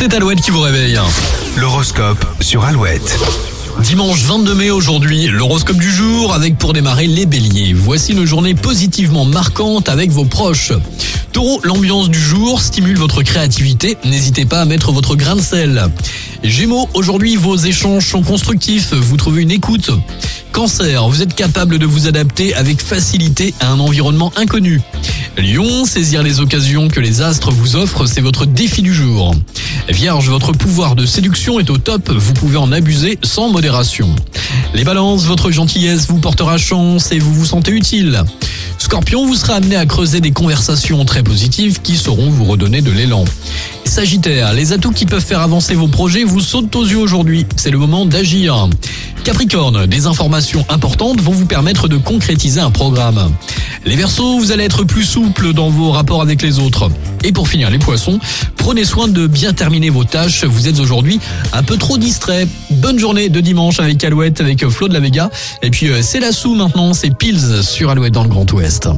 C'est Alouette qui vous réveille. L'horoscope sur Alouette. Dimanche 22 mai aujourd'hui, l'horoscope du jour avec pour démarrer les béliers. Voici une journée positivement marquante avec vos proches. Taureau, l'ambiance du jour stimule votre créativité. N'hésitez pas à mettre votre grain de sel. Gémeaux, aujourd'hui vos échanges sont constructifs. Vous trouvez une écoute. Cancer, vous êtes capable de vous adapter avec facilité à un environnement inconnu. Lion, saisir les occasions que les astres vous offrent, c'est votre défi du jour. Vierge, votre pouvoir de séduction est au top, vous pouvez en abuser sans modération. Les balances, votre gentillesse vous portera chance et vous vous sentez utile. Scorpion, vous serez amené à creuser des conversations très positives qui sauront vous redonner de l'élan. Sagittaire, les atouts qui peuvent faire avancer vos projets vous sautent aux yeux aujourd'hui. C'est le moment d'agir. Capricorne, des informations importantes vont vous permettre de concrétiser un programme. Les Verseaux, vous allez être plus souple dans vos rapports avec les autres. Et pour finir, les Poissons, prenez soin de bien terminer vos tâches. Vous êtes aujourd'hui un peu trop distrait. Bonne journée de dimanche avec Alouette, avec Flo de la Vega. Et puis euh, c'est la sous maintenant, c'est Pills sur Alouette dans le Grand Ouest.